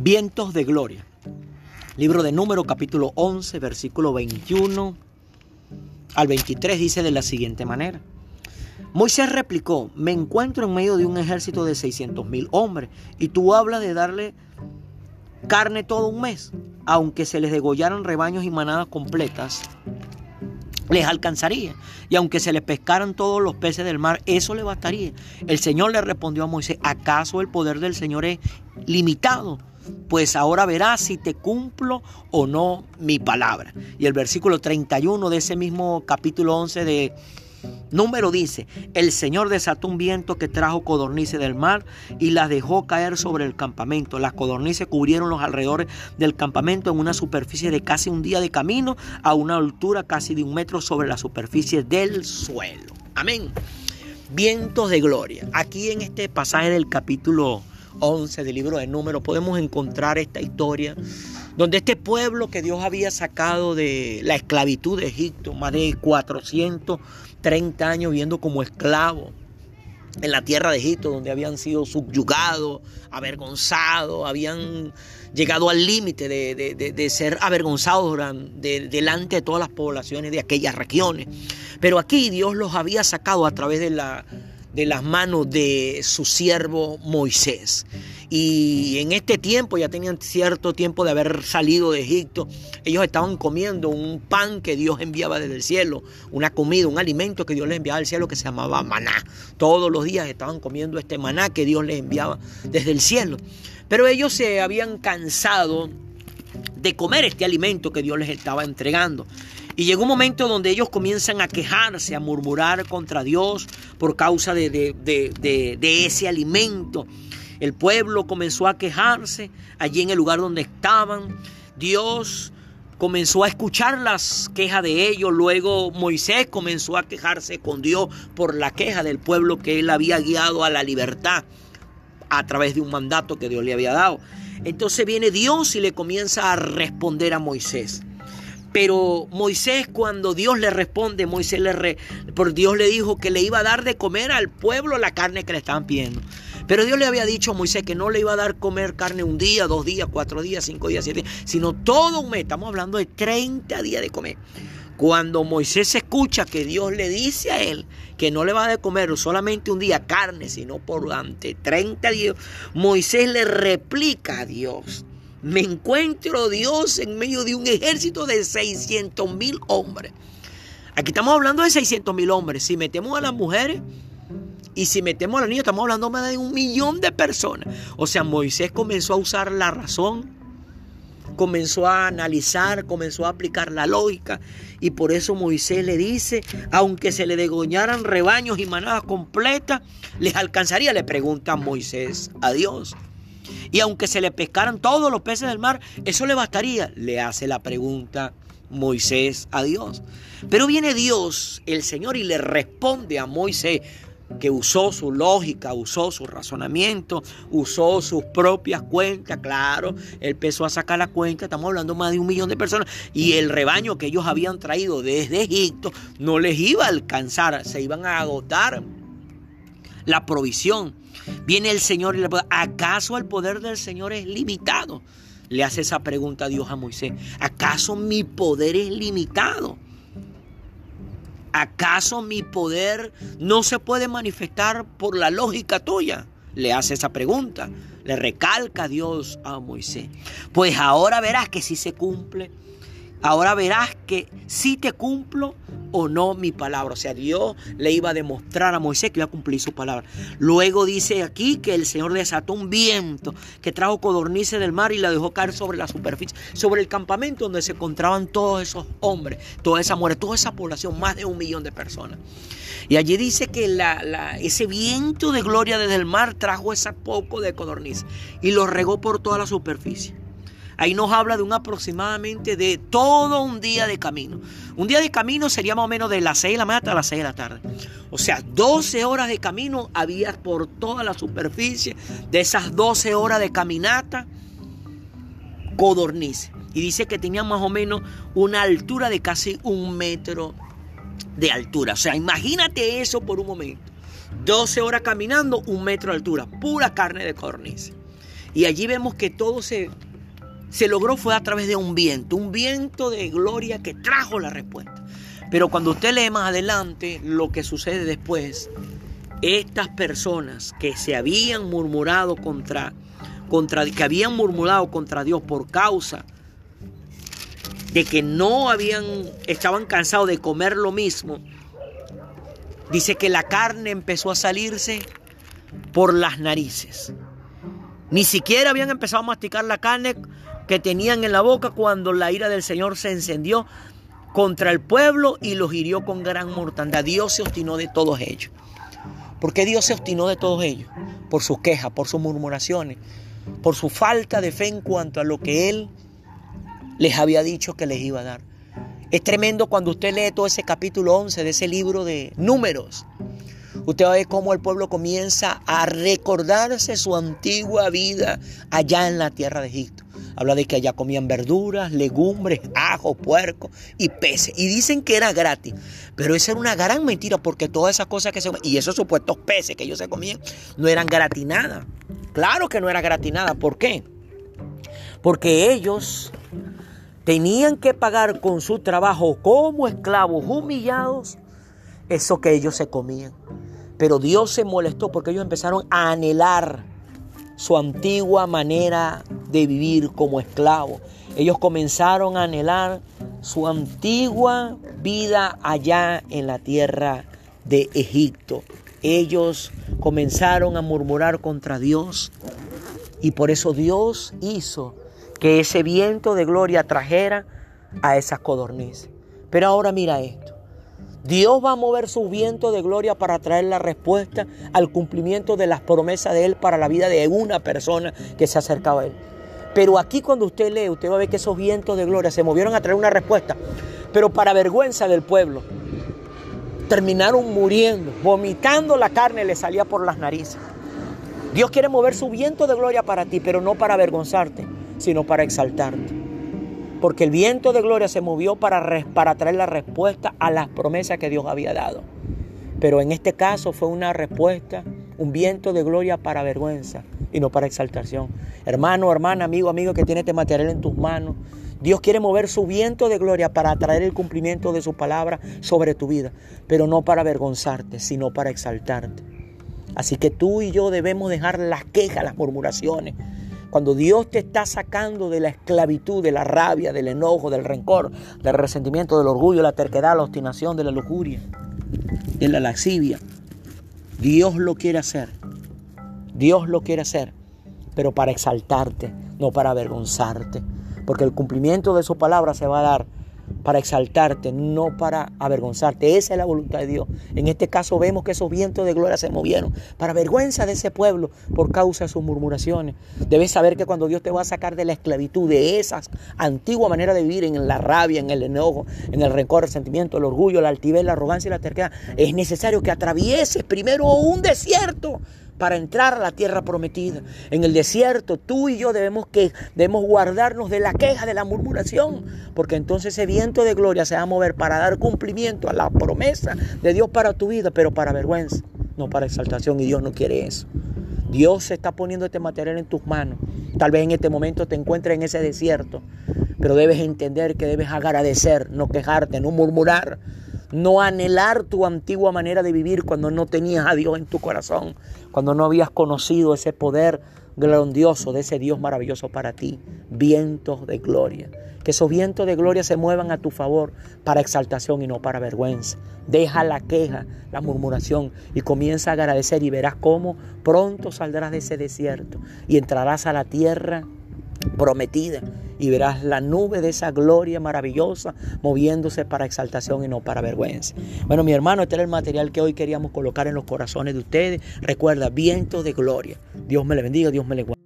Vientos de gloria. Libro de Número capítulo 11, versículo 21 al 23 dice de la siguiente manera. Moisés replicó, me encuentro en medio de un ejército de 600 mil hombres y tú hablas de darle carne todo un mes, aunque se les degollaran rebaños y manadas completas, les alcanzaría. Y aunque se les pescaran todos los peces del mar, eso le bastaría. El Señor le respondió a Moisés, ¿acaso el poder del Señor es limitado? Pues ahora verás si te cumplo o no mi palabra. Y el versículo 31 de ese mismo capítulo 11 de Número dice, el Señor desató un viento que trajo codornices del mar y las dejó caer sobre el campamento. Las codornices cubrieron los alrededores del campamento en una superficie de casi un día de camino a una altura casi de un metro sobre la superficie del suelo. Amén. Vientos de gloria. Aquí en este pasaje del capítulo 11 del libro de Números podemos encontrar esta historia donde este pueblo que Dios había sacado de la esclavitud de Egipto, más de 430 años viviendo como esclavos en la tierra de Egipto, donde habían sido subyugados, avergonzados, habían llegado al límite de, ser avergonzados delante de todas las poblaciones de aquellas regiones. Pero aquí Dios los había sacado a través de la de las manos de su siervo Moisés. Y en este tiempo, ya tenían cierto tiempo de haber salido de Egipto, ellos estaban comiendo un pan que Dios enviaba desde el cielo, una comida, un alimento que Dios les enviaba del cielo que se llamaba maná. Todos los días estaban comiendo este maná que Dios les enviaba desde el cielo. Pero ellos se habían cansado de comer este alimento que Dios les estaba entregando. Y llegó un momento donde ellos comienzan a quejarse, a murmurar contra Dios por causa de, de, ese alimento. El pueblo comenzó a quejarse allí en el lugar donde estaban. Dios comenzó a escuchar las quejas de ellos. Luego Moisés comenzó a quejarse con Dios por la queja del pueblo que él había guiado a la libertad a través de un mandato que Dios le había dado. Entonces viene Dios y le comienza a responder a Moisés. Pero Moisés cuando Dios le responde, Moisés le por Dios le dijo que le iba a dar de comer al pueblo la carne que le estaban pidiendo. Pero Dios le había dicho a Moisés que no le iba a dar comer carne un día, dos días, cuatro días, cinco días, siete días, sino todo un mes. Estamos hablando de 30 días de comer. Cuando Moisés escucha que Dios le dice a él que no le va a de comer solamente un día carne, sino por durante 30 días, Moisés le replica a Dios me encuentro Dios en medio de un ejército de 600 mil hombres. Aquí estamos hablando de 600 mil hombres. Si metemos a las mujeres y si metemos a los niños, estamos hablando más de un millón de personas. O sea, Moisés comenzó a usar la razón, comenzó a analizar, comenzó a aplicar la lógica. Y por eso Moisés le dice, aunque se le degoñaran rebaños y manadas completas, les alcanzaría, le pregunta Moisés a Dios. Y aunque se le pescaran todos los peces del mar, eso le bastaría. Le hace la pregunta Moisés a Dios. Pero viene Dios, el Señor, y le responde a Moisés que usó su lógica, usó su razonamiento, usó sus propias cuentas, claro, él empezó a sacar la cuenta, estamos hablando más de un millón de personas, y el rebaño que ellos habían traído desde Egipto no les iba a alcanzar, se iban a agotar la provisión. Viene el Señor y le pregunta, ¿acaso el poder del Señor es limitado? Le hace esa pregunta a Dios a Moisés. ¿Acaso mi poder es limitado? ¿Acaso mi poder no se puede manifestar por la lógica tuya? Le hace esa pregunta. Le recalca Dios a Moisés. Pues ahora verás que si se cumple Ahora verás que si te cumplo o no mi palabra. O sea, Dios le iba a demostrar a Moisés que iba a cumplir su palabra. Luego dice aquí que el Señor desató un viento que trajo codornices del mar y la dejó caer sobre la superficie, sobre el campamento donde se encontraban todos esos hombres, toda esa muerte, toda esa población, más de un millón de personas. Y allí dice que ese viento de gloria desde el mar trajo ese poco de codornices y lo regó por toda la superficie. Ahí nos habla de un aproximadamente de todo un día de camino. Un día de camino sería más o menos de las 6 de la mañana hasta las 6 de la tarde. O sea, 12 horas de camino había por toda la superficie. De esas 12 horas de caminata, codornices. Y dice que tenían más o menos una altura de casi un metro de altura. O sea, imagínate eso por un momento. 12 horas caminando, un metro de altura. Pura carne de codornices. Y allí vemos que todo se, se logró fue a través de un viento, un viento de gloria que trajo la respuesta. Pero cuando usted lee más adelante lo que sucede después, estas personas que se habían murmurado contra, contra que habían murmurado contra Dios por causa de que no habían estaban cansados de comer lo mismo, dice que la carne empezó a salirse por las narices. Ni siquiera habían empezado a masticar la carne que tenían en la boca cuando la ira del Señor se encendió contra el pueblo y los hirió con gran mortandad. Dios se obstinó de todos ellos. ¿Por qué Dios se obstinó de todos ellos? Por sus quejas, por sus murmuraciones, por su falta de fe en cuanto a lo que Él les había dicho que les iba a dar. Es tremendo cuando usted lee todo ese capítulo 11 de ese libro de números. Usted va a ver cómo el pueblo comienza a recordarse su antigua vida allá en la tierra de Egipto. Habla de que allá comían verduras, legumbres, ajo, puerco y peces. Y dicen que era gratis. Pero esa era una gran mentira porque todas esas cosas que se y esos supuestos peces que ellos se comían no eran gratinadas. Claro que no era gratinada. ¿Por qué? Porque ellos tenían que pagar con su trabajo como esclavos humillados eso que ellos se comían. Pero Dios se molestó porque ellos empezaron a anhelar su antigua manera de vivir como esclavos. Ellos comenzaron a anhelar su antigua vida allá en la tierra de Egipto. Ellos comenzaron a murmurar contra Dios y por eso Dios hizo que ese viento de gloria trajera a esas codornices. Pero ahora mira esto. Dios va a mover su viento de gloria para traer la respuesta al cumplimiento de las promesas de Él para la vida de una persona que se acercaba a Él. Pero aquí cuando usted lee, usted va a ver que esos vientos de gloria se movieron a traer una respuesta. Pero para vergüenza del pueblo, terminaron muriendo, vomitando la carne le salía por las narices. Dios quiere mover su viento de gloria para ti, pero no para avergonzarte, sino para exaltarte. Porque el viento de gloria se movió para, para traer la respuesta a las promesas que Dios había dado. Pero en este caso fue una respuesta, un viento de gloria para vergüenza y no para exaltación. Hermano, hermana, amigo, amigo que tiene este material en tus manos, Dios quiere mover su viento de gloria para traer el cumplimiento de su palabra sobre tu vida, pero no para avergonzarte, sino para exaltarte. Así que tú y yo debemos dejar las quejas, las murmuraciones, cuando Dios te está sacando de la esclavitud, de la rabia, del enojo, del rencor, del resentimiento, del orgullo, la terquedad, la obstinación, de la lujuria, de la lascivia, Dios lo quiere hacer. Dios lo quiere hacer, pero para exaltarte, no para avergonzarte. Porque el cumplimiento de su palabra se va a dar para exaltarte, no para avergonzarte. Esa es la voluntad de Dios. En este caso vemos que esos vientos de gloria se movieron para vergüenza de ese pueblo por causa de sus murmuraciones. Debes saber que cuando Dios te va a sacar de la esclavitud, de esa antigua manera de vivir, en la rabia, en el enojo, en el rencor, el sentimiento, el orgullo, la altivez, la arrogancia y la terquedad, es necesario que atravieses primero un desierto para entrar a la tierra prometida. En el desierto, tú y yo debemos, que, debemos guardarnos de la queja, de la murmuración, porque entonces ese viento de gloria se va a mover para dar cumplimiento a la promesa de Dios para tu vida, pero para vergüenza, no para exaltación, y Dios no quiere eso. Dios está poniendo este material en tus manos. Tal vez en este momento te encuentres en ese desierto, pero debes entender que debes agradecer, no quejarte, no murmurar, no anhelar tu antigua manera de vivir cuando no tenías a Dios en tu corazón, cuando no habías conocido ese poder grandioso de ese Dios maravilloso para ti, vientos de gloria. Que esos vientos de gloria se muevan a tu favor para exaltación y no para vergüenza. Deja la queja, la murmuración y comienza a agradecer y verás cómo pronto saldrás de ese desierto y entrarás a la tierra prometida y verás la nube de esa gloria maravillosa moviéndose para exaltación y no para vergüenza. Bueno, mi hermano, este era el material que hoy queríamos colocar en los corazones de ustedes. Recuerda, vientos de gloria. Dios me le bendiga, Dios me le guarde.